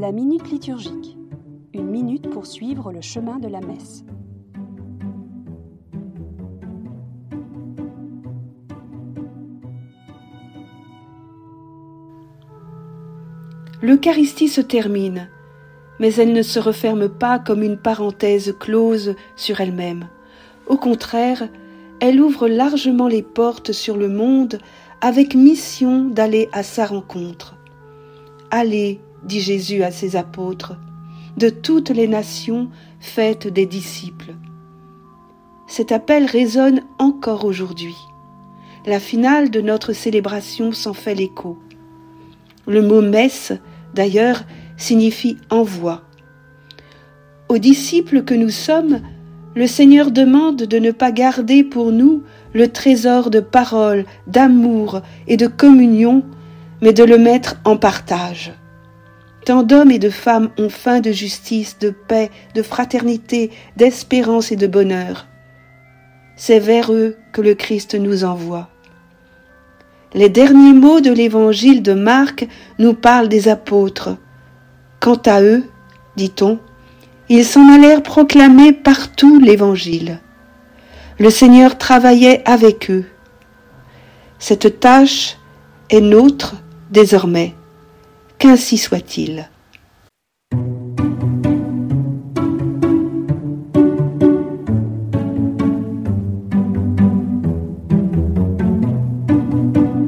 La minute liturgique. Une minute pour suivre le chemin de la messe. L'Eucharistie se termine, mais elle ne se referme pas comme une parenthèse close sur elle-même. Au contraire, elle ouvre largement les portes sur le monde avec mission d'aller à sa rencontre. Allez, dit Jésus à ses apôtres, de toutes les nations faites des disciples. Cet appel résonne encore aujourd'hui. La finale de notre célébration s'en fait l'écho. Le mot messe, d'ailleurs, signifie envoi. Aux disciples que nous sommes, le Seigneur demande de ne pas garder pour nous le trésor de parole, d'amour et de communion, mais de le mettre en partage. Tant d'hommes et de femmes ont faim de justice, de paix, de fraternité, d'espérance et de bonheur. C'est vers eux que le Christ nous envoie. Les derniers mots de l'évangile de Marc nous parlent des apôtres. Quant à eux, dit-on, ils s'en allèrent proclamer partout l'évangile. Le Seigneur travaillait avec eux. Cette tâche est nôtre désormais. Qu'ainsi soit-il.